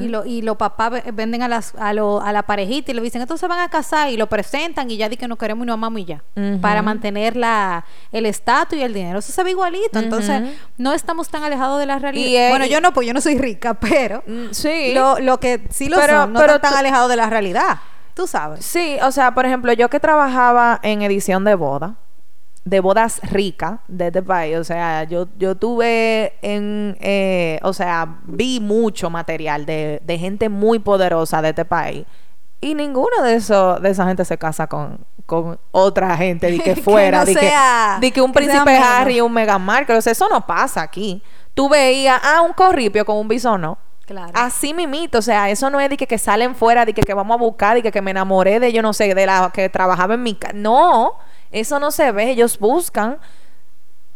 Y, lo, y los papás ve- venden a, las, a, lo- a la parejita y le dicen, estos se van a casar y lo presentan y ya di que no queremos y no amamos y ya. Para mantener la, el estatus y el dinero. Eso se ve igualito. Entonces, no estamos tan alejados de la realidad.
Y, eh,
bueno, yo no, pues yo no soy rica, pero
Mm, sí.
lo, lo que sí lo
Pero-
son, no
pero
están tan alejados de la realidad. Tú sabes.
Sí, o sea, por ejemplo, yo que trabajaba en edición de boda, de bodas ricas de este país, o sea, yo, yo tuve en, eh, o sea, vi mucho material de, de gente muy poderosa de este país y ninguno de esos, de esa gente se casa con, con otra gente de que
Que
fuera,
no
de,
sea-
que, de que un
que
príncipe. Harry y un Meghan Markle, o sea, eso no pasa aquí. Tú veías, ah, un corripio con un bisono,
Claro.
Así mimito, o sea, eso no es de que, que salen fuera, de que, que vamos a buscar, de que, que me enamoré de yo no sé, de la que trabajaba en mi casa. No, eso no se ve, ellos buscan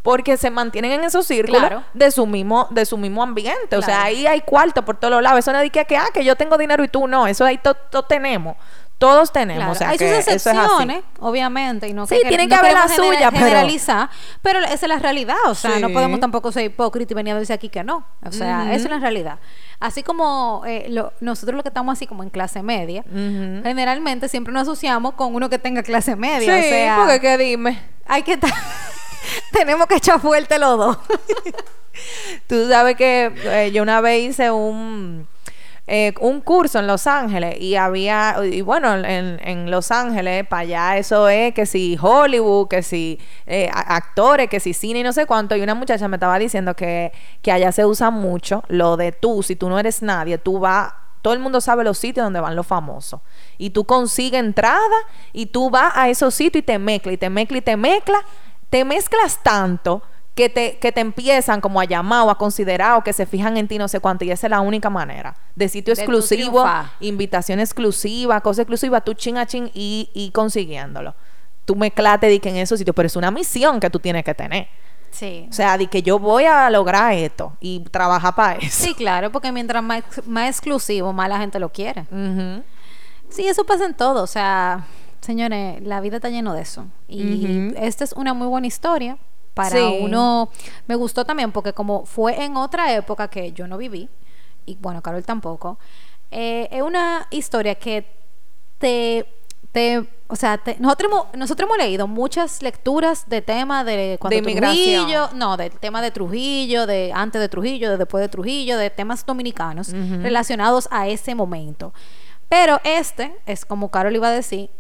porque se mantienen en esos círculos
Claro.
de su mismo de su mismo ambiente. O sea, ahí hay cuarto por todos lados. Eso no es de que, que, ah, que yo tengo dinero y tú no. Eso ahí todos tenemos. Todos tenemos.
Claro,
O sea,
hay
que
sus
eso es así.
excepciones, obviamente, y no
Sí,
que,
tienen
no
que haber la suya, pero-
generalizar, pero... esa es la realidad, o sea, no
Sí.
podemos tampoco ser hipócritas y venir a decir aquí que no, o sea, esa es la realidad. Así como eh, lo- nosotros lo que estamos así como en clase media, generalmente siempre nos asociamos con uno que tenga clase media,
Sí,
o sea,
porque que dime.
hay que estar, tenemos que echar fuerte los dos.
Tú sabes que eh, yo una vez hice un, eh, un curso en Los Ángeles y había, y bueno, en, en Los Ángeles, para allá eso es que si Hollywood, que si eh, actores, que si cine y no sé cuánto. Y una muchacha me estaba diciendo que, que allá se usa mucho lo de tú, si tú no eres nadie, tú vas todo el mundo sabe los sitios donde van los famosos. Y tú consigues entrada y tú vas a esos sitios y te mezclas, y te mezclas, y te mezclas. Te mezclas tanto que te, que te empiezan como a llamar o a considerar o que se fijan en ti no sé cuánto. Y esa es la única manera. De sitio
De
exclusivo, invitación exclusiva, cosa exclusiva, tú chin a chin y, y consiguiéndolo. Tú mezclate di que en esos sitios, pero es una misión que tú tienes que tener.
Sí.
O sea, di que yo voy a lograr esto y trabajar para eso.
Sí, claro, porque mientras más, más exclusivo, más la gente lo quiere. Sí, eso pasa en todo. O sea, señores, la vida está lleno de eso. Y esta es una muy buena historia para
Sí.
uno. Me gustó también porque como fue en otra época que yo no viví, y bueno, Carol tampoco, eh, es una historia que te... te o sea, te- nosotros, hemos, nosotros hemos leído muchas lecturas de tema de cuando
De.
Trujillo, no, del tema de Trujillo, de antes de Trujillo, de después de Trujillo, de temas dominicanos relacionados a ese momento. Pero este, es como Carol iba a decir,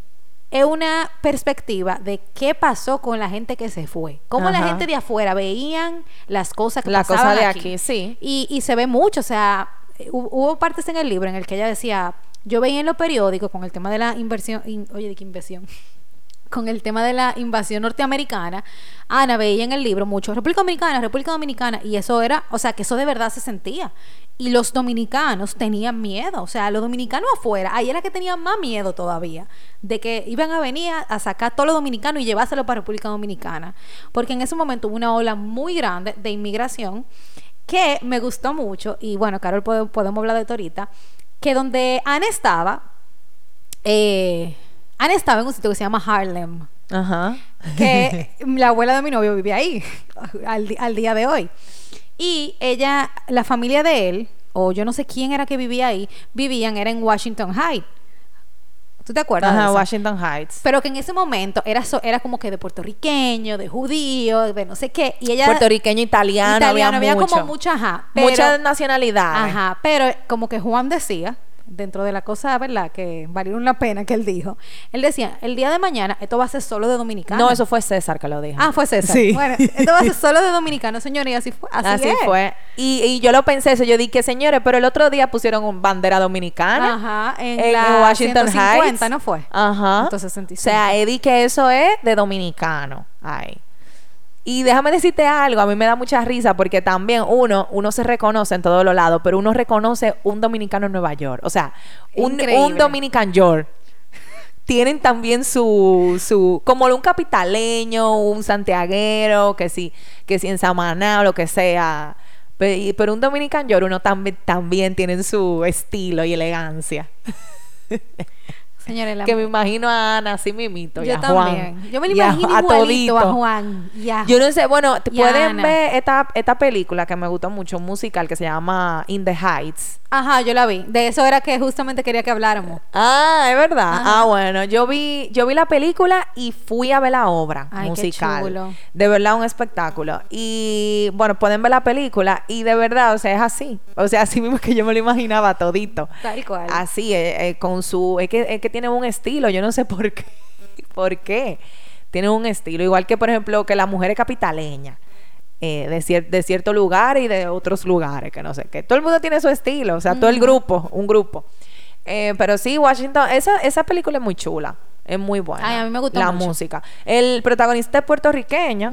es una perspectiva de qué pasó con la gente que se fue. Cómo la gente de afuera veían las cosas que
La
pasaban
cosa de
aquí.
aquí, sí.
Y, y se ve mucho, o sea, hu- hubo partes en el libro en el que ella decía, yo veía en los periódicos con el tema de la inversión, in- oye, ¿de qué inversión? con el tema de la invasión norteamericana, Ana veía en el libro mucho República Dominicana, República Dominicana, y eso era, o sea, que eso de verdad se sentía. Y los dominicanos tenían miedo, o sea, los dominicanos afuera, ahí era que tenían más miedo todavía, de que iban a venir a, sacar todo lo dominicano y llevárselo para República Dominicana. Porque en ese momento hubo una ola muy grande de inmigración que me gustó mucho, y bueno, Carol, pode- podemos hablar de esto ahorita, que donde Ana estaba, eh, Ana estaba en un sitio que se llama Harlem,
Ajá.
que la abuela de mi novio vivía ahí al, día de hoy. Y ella, la familia de él, o yo no sé quién era que vivía ahí, vivían, era en Washington Heights. ¿Tú te acuerdas? de
Ajá,
eso?
Washington Heights.
Pero que en ese momento era, so- era como que de puertorriqueño, de judío, de no sé qué. Y ella.
Puertorriqueño, italiano,
italiano,
había,
había
mucho.
como mucha, ajá. pero-
Muchas nacionalidades.
Ajá, pero como que Juan decía, dentro de la cosa, ¿verdad? Que valieron la pena que él dijo. Él decía, el día de mañana esto va a ser solo de dominicanos.
No, eso fue César que lo dijo.
Ah, fue César.
Sí.
Bueno, esto va a ser solo de dominicanos, señores, y así fue. Así,
Así
es.
fue. Y, y yo lo pensé eso. Yo dije, señores, pero el otro día pusieron un bandera dominicana.
Ajá, en,
en,
la
en Washington
150,
Heights.
¿no fue?
Ajá.
165.
O sea, Eddie, que eso es de dominicano. Ay. Y déjame decirte algo, a mí me da mucha risa porque también uno, uno se reconoce en todos los lados, pero uno reconoce un dominicano en Nueva York. O sea, un, un Dominican York. Tienen también su, su, como un capitaleño, un santiaguero, que si, que si en Samaná o lo que sea. Pero, un Dominican York, uno también, también tienen su estilo y elegancia.
Señores, la
Que me imagino a Ana así mimito. y
yo
a Juan,
también. Yo me lo
y a-
imagino
a
igualito a. Juan. y a-
Yo no sé, bueno,
Y a
pueden ver esta, esta película que me gustó mucho, un musical que se llama In the Heights.
Ajá, yo la vi. De eso era que justamente quería que habláramos.
Ah, es verdad.
Ajá.
Ah, bueno, yo vi, yo vi la película y fui a ver la obra
Ay, qué
musical.
chulo.
De verdad, un espectáculo. Y bueno, pueden ver la película y de verdad, o sea, es así. O sea, así mismo que yo me lo imaginaba todito.
Tal cual.
Así, eh, eh, con su. Es que, es que tiene un estilo, yo no sé por qué. ¿Por qué? Tiene un estilo. Igual que, por ejemplo, que la mujer es capitaleña. eh, de, cier- de cierto lugar y de otros lugares, que no sé qué. Todo el mundo tiene su estilo, o sea, todo el grupo, un grupo. Eh, pero sí, Washington, esa, esa película es muy chula. Es muy buena.
Ay, a mí me gustó
La
mucho.
música. El protagonista es puertorriqueño,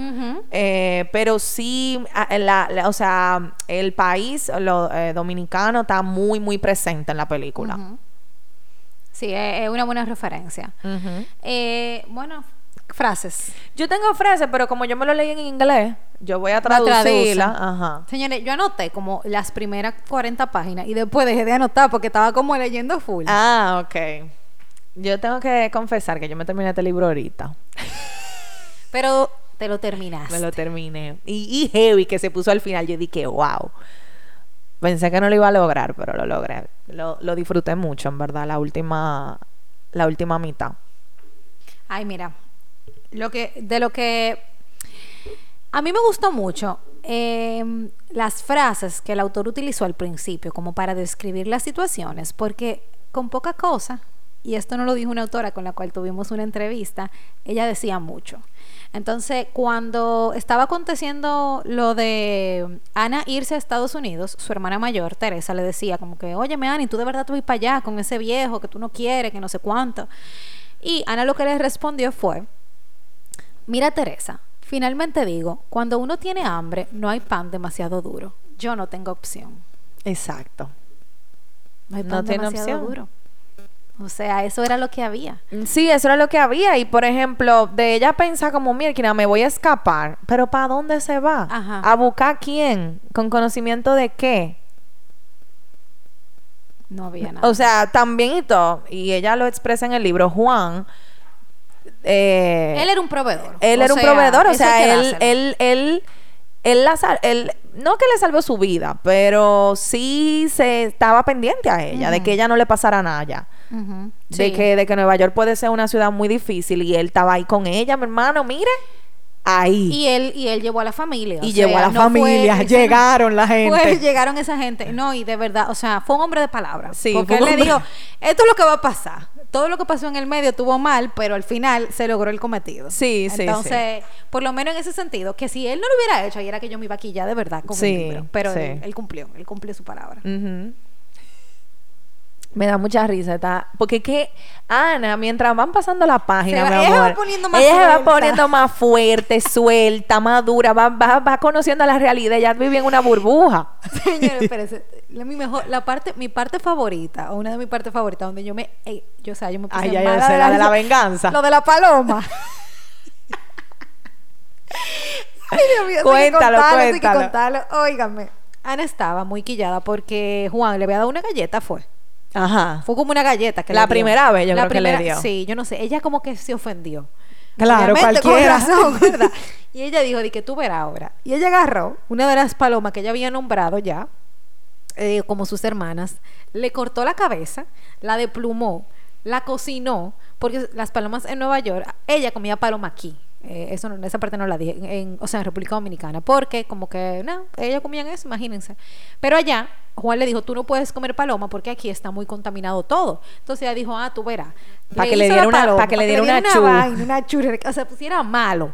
eh, pero sí, la- la- o sea, el país lo, eh, dominicano está muy, muy presente en la película.
Sí, es, una buena referencia. Eh, bueno, frases.
Yo tengo frases, pero como yo me lo leí en inglés, yo voy a
La
traducirla. Ajá.
Señores, yo anoté como las primeras 40 páginas y después dejé de anotar porque estaba como leyendo full.
Ah, ok. Yo tengo que confesar que yo me terminé este libro ahorita.
Pero te lo terminaste.
Me lo terminé. Y, y heavy que se puso al final. Yo dije, wow. Pensé que no lo iba a lograr, pero lo logré. Lo, lo disfruté mucho, en verdad, la última, la última mitad.
Ay, mira, lo que, de lo que a mí me gustó mucho eh, las frases que el autor utilizó al principio como para describir las situaciones, porque con poca cosa, y esto no lo dijo una autora con la cual tuvimos una entrevista, ella decía mucho. Entonces, cuando estaba aconteciendo lo de Ana irse a Estados Unidos, su hermana mayor, Teresa, le decía como que, óyeme, Ana, ¿y tú de verdad te vas para allá con ese viejo que tú no quieres, que no sé cuánto? Y Ana lo que le respondió fue, mira Teresa, finalmente digo, cuando uno tiene hambre, no hay pan demasiado duro. Yo no tengo opción.
Exacto.
No hay pan
No tiene
demasiado
opción.
duro. O sea, eso era lo que había.
Sí, eso era lo que había. Y por ejemplo, de ella pensar como, mira, me voy a escapar. Pero ¿para dónde se va?
Ajá.
¿A buscar quién? ¿Con conocimiento de qué?
No había nada.
O sea, también y todo. Y ella lo expresa en el libro, Juan. eh,
él era un proveedor.
él
O
era un proveedor, o sea, él, él, él, él, la sal- él- no que le salvó su vida, pero sí se estaba pendiente a ella, de que ella no le pasara nada ya. De
sí.
que, de que Nueva York puede ser una ciudad muy difícil y él estaba ahí con ella, mi hermano, mire, ahí.
Y él, y él llevó a la familia.
Y llevó
sea,
a la
no
familia, llegaron la gente.
Fue- llegaron esa gente. No, y de verdad, o sea, fue un hombre de palabra.
Sí,
porque él le dijo, esto es lo que va a pasar. Todo lo que pasó en el medio tuvo mal, pero al final se logró el cometido.
Sí, sí,
Entonces, por lo menos en ese sentido, que si él no lo hubiera hecho, ahí era que yo me iba a quillar de verdad con
Sí,
el libro. Pero
sí.
él, él cumplió, él cumplió su palabra.
Ujú. Me da mucha risa, está, porque que Ana, mientras van pasando la página,
Se
mi
va- ella va poniendo más
ella se va
suelta.
poniendo más fuerte, suelta, madura, va, va, va conociendo la realidad, ella vive en una burbuja.
Señores, espérense. La, mi mejor, la parte, mi parte favorita, o una de mis partes favoritas, donde yo me, eh, yo, o sea, yo me puse
Ay, ya, ya
mala
la de la venganza.
Lo de la paloma. Ay, Dios mío,
Cuéntalo,
contarlo,
cuéntalo.
Óigame. Ana estaba muy quillada porque Juan le había dado una galleta, fue.
Ajá.
Fue como una galleta que
La
le dio.
primera vez, yo
La
creo que le
primera-
dio.
Sí, yo no sé. Ella como que se ofendió.
Claro,
Obviamente, con
cualquiera.
razón, ¿verdad? Y ella dijo, di que tú verás ahora. Y ella agarró una de las palomas que ella había nombrado ya, eh, como sus hermanas, le cortó la cabeza, la deplumó, la cocinó, porque las palomas en Nueva York, ella comía paloma aquí. Eh, eso no- esa parte no la dije, en, en- o sea, en República Dominicana, porque como que, no, ella comían eso, imagínense. Pero allá, Juan le dijo, tú no puedes comer paloma porque aquí está muy contaminado todo. Entonces ella dijo, ah, tú verás.
Pa' que le diera una-
paloma,
pa' que le diera una chu.
vaina, una churra, o sea, pusiera malo.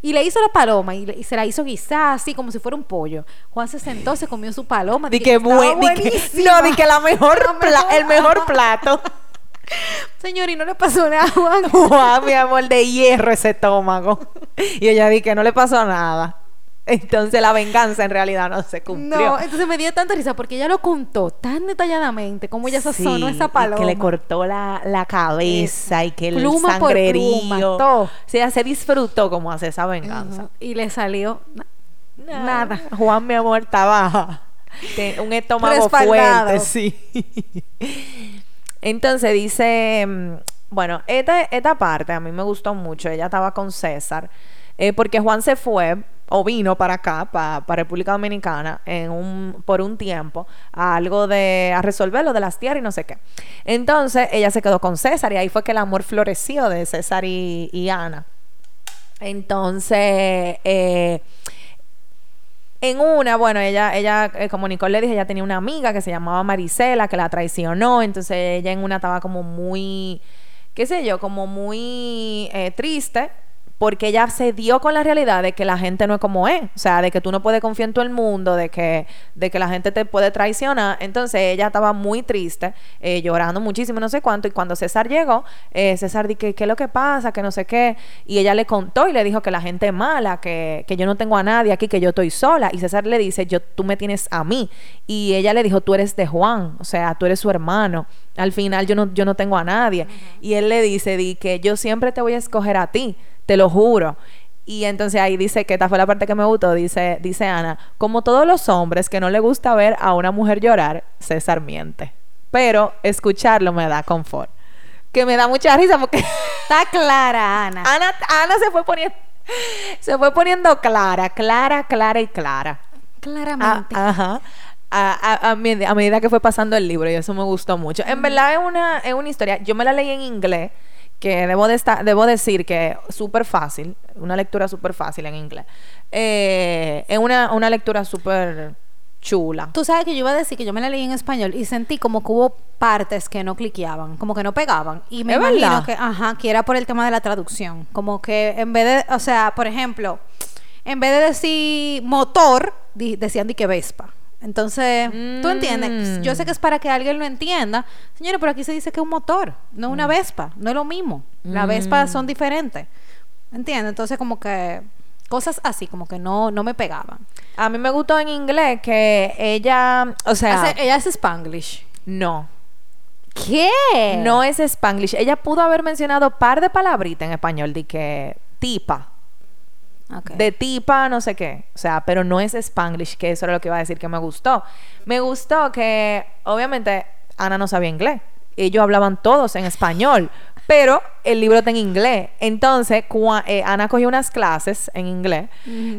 Y le hizo la paloma y, le- y se la hizo guisar así como si fuera un pollo. Juan se sentó, se comió su paloma.
Di que buen, di que,
buenísima.
no, di que la mejor,
La mejor,
el mejor plato.
Señor, y no le pasó nada a Juan.
Guau, mi amor, de hierro ese estómago. Y ella di que no le pasó nada. Entonces la venganza en realidad no se cumplió.
No, entonces me dio tanta risa porque ella lo contó tan detalladamente como ella sazonó
Sí,
esa paloma.
que le cortó la, la cabeza y que el
Pluma por pluma, todo.
O sea, se disfrutó como hace esa venganza.
Y le salió na-
No,
nada.
Juan, mi amor, estaba un estómago fuerte, sí. Entonces dice, mm, bueno, esta, esta parte a mí me gustó mucho. Ella estaba con César, eh, porque Juan se fue o vino para acá, para República Dominicana, en un, por un tiempo, a algo de, a resolver lo de las tierras y no sé qué. Entonces ella se quedó con César y ahí fue que el amor floreció de César y, Ana. Entonces, eh, en una, bueno, ella, ella, eh, como Nicole le dije, ella tenía una amiga que se llamaba Marisela, que la traicionó, entonces ella en una estaba como muy, qué sé yo, como muy eh, triste, porque ella se dio con la realidad de que la gente no es como es, o sea, de que tú no puedes confiar en todo el mundo, de que, de que la gente te puede traicionar, entonces ella estaba muy triste, eh, llorando muchísimo, no sé cuánto, y cuando César llegó, eh, César dijo, ¿qué es lo que pasa? Que no sé qué, y ella le contó y le dijo que la gente es mala, que, que yo no tengo a nadie aquí, que yo estoy sola, y César le dice, yo, tú me tienes a mí, y ella le dijo, tú eres de Juan, o sea, tú eres su hermano, al final yo no, yo no tengo a nadie, y él le dice, di que yo siempre te voy a escoger a ti, te lo juro. Y entonces ahí dice que esta fue la parte que me gustó, dice, dice Ana, como todos los hombres que no le gusta ver a una mujer llorar, César miente. Pero escucharlo me da confort. Que me da mucha risa porque
Está clara, Ana.
Ana, Ana se fue poniendo se fue poniendo clara, clara, clara y clara.
Claramente.
Ajá. A, a- a medida que fue pasando el libro y eso me gustó mucho. En verdad es una, es una historia, yo me la leí en inglés, que debo, de esta- debo decir que súper fácil, una lectura súper fácil en inglés. Eh, es una, una lectura súper chula.
Tú sabes que yo iba a decir que yo me la leí en español y sentí como que hubo partes que no cliqueaban, como que no pegaban. Y me
¿Es
imagino
verdad?
que, ajá, que era por el tema de la traducción. Como que en vez de, o sea, por ejemplo, en vez de decir motor, di- decían di que Vespa. Entonces, tú entiendes,
Mm.
yo sé que es para que alguien lo entienda. Señores, pero aquí se dice que es un motor, no
Mm.
una Vespa, no es lo mismo. Las Vespas son diferentes. ¿Entiendes? Entonces, como que cosas así, como que no, no me pegaban.
A mí me gustó en inglés que ella, o sea,
Hace- ella es Spanglish.
no.
¿Qué?
No es Spanglish. Ella pudo haber mencionado par de palabritas en español, de que tipa. De tipa, no sé qué. O sea, pero no es Spanglish, que eso era lo que iba a decir que me gustó. Me gustó que, obviamente, Ana no sabía inglés. Ellos hablaban todos en español, pero el libro está en inglés. Entonces, cua- eh, Ana cogió unas clases en inglés.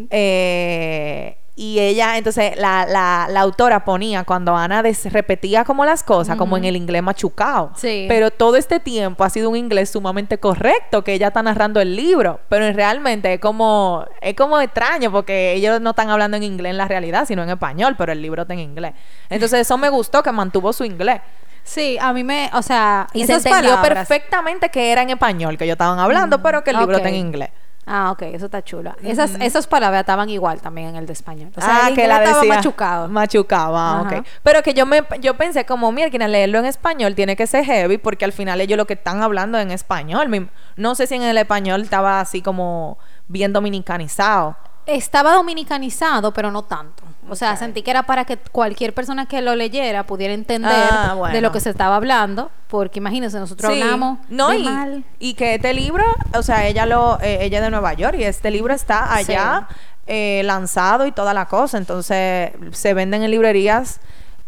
Eh, y ella, entonces, la, la, la autora ponía cuando Ana des- repetía como las cosas, como en el inglés machucado.
Sí.
Pero todo este tiempo ha sido un inglés sumamente correcto que ella está narrando el libro. Pero realmente es como, es como extraño porque ellos no están hablando en inglés en la realidad, sino en español, pero el libro está en inglés. Entonces, eso me gustó que mantuvo su inglés.
Sí, a mí me, o sea,
Y se entendió
palabras-
perfectamente que era en español que ellos estaban hablando, pero que el libro está en inglés.
Ah, ok, eso está chulo. Esas, esas palabras estaban igual también en el de español. O sea,
ah,
el
que la
estaba
decía
machucado.
Machucado, ah,
Ajá.
ok. Pero que yo me yo pensé como, mira, quien leerlo en español tiene que ser heavy porque al final ellos lo que están hablando en español. No sé si en el español estaba así como bien dominicanizado.
Estaba dominicanizado, pero no tanto. O sea, sentí que era para que cualquier persona que lo leyera pudiera entender
Ah,
de lo que se estaba hablando, porque imagínense, nosotros
Sí.
hablamos
no,
de
y,
mal.
y que este libro, o sea, ella lo eh, ella es de Nueva York y este libro está allá eh, lanzado y toda la cosa, entonces se venden en librerías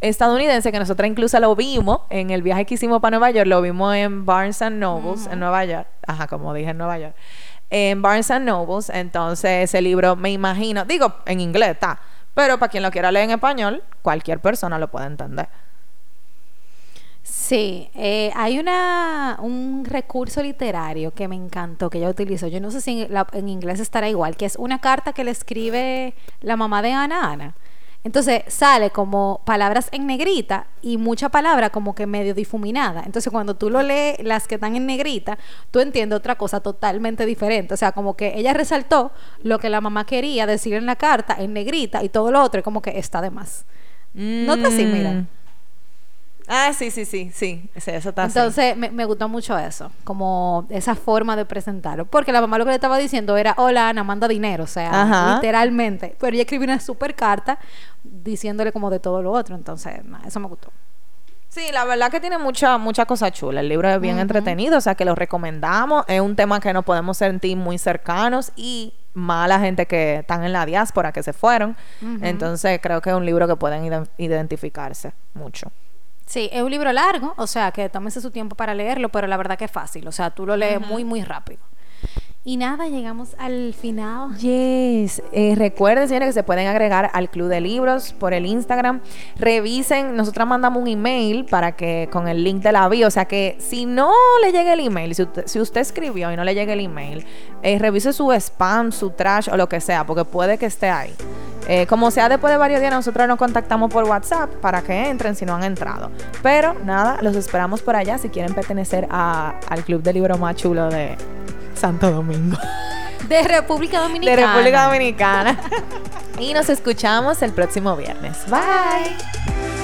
estadounidenses que nosotros incluso lo vimos en el viaje que hicimos para Nueva York, lo vimos en Barnes and Nobles en Nueva York, ajá, como dije en Nueva York. En Barnes and Nobles, entonces ese libro me imagino, digo en inglés está, pero para quien lo quiera leer en español, cualquier persona lo puede entender.
Sí, eh, hay una, un recurso literario que me encantó, que ella utilizó. Yo no sé si en, la- en inglés estará igual, que es una carta que le escribe la mamá de Ana Ana. Entonces sale como palabras en negrita y mucha palabra como que medio difuminada. Entonces cuando tú lo lees, las que están en negrita, tú entiendes otra cosa totalmente diferente. O sea, como que ella resaltó lo que la mamá quería decir en la carta en negrita y todo lo otro como que está de más. No está así, mira.
Ah, sí, sí, sí, sí. Eso está.
Entonces me, me gustó mucho eso, como esa forma de presentarlo. Porque la mamá lo que le estaba diciendo era, hola Ana, manda dinero, o sea,
Ajá.
literalmente. Pero ella escribió una super carta diciéndole como de todo lo otro. Entonces, eso me gustó.
Sí, la verdad que tiene mucha, mucha cosa chula. El libro es bien entretenido, o sea que lo recomendamos. Es un tema que nos podemos sentir muy cercanos y más a la gente que están en la diáspora, que se fueron. Entonces creo que es un libro que pueden ide- identificarse mucho.
Sí, es un libro largo, o sea, que tómese su tiempo para leerlo, pero la verdad que es fácil, o sea, tú lo lees muy, muy rápido. Y nada, llegamos al final.
Yes. Eh, recuerden, señores, que se pueden agregar al Club de Libros por el Instagram. Revisen, nosotros mandamos un email para que con el link de la bio, o sea que si no le llega el email, si usted, si usted escribió y no le llega el email, eh, revise su spam, su trash o lo que sea, porque puede que esté ahí. Eh, como sea, después de varios días nosotros nos contactamos por WhatsApp para que entren si no han entrado. Pero nada, los esperamos por allá si quieren pertenecer a- al Club de Libros más chulo de Santo Domingo
De República Dominicana.
de República Dominicana. y nos escuchamos el próximo viernes. Bye.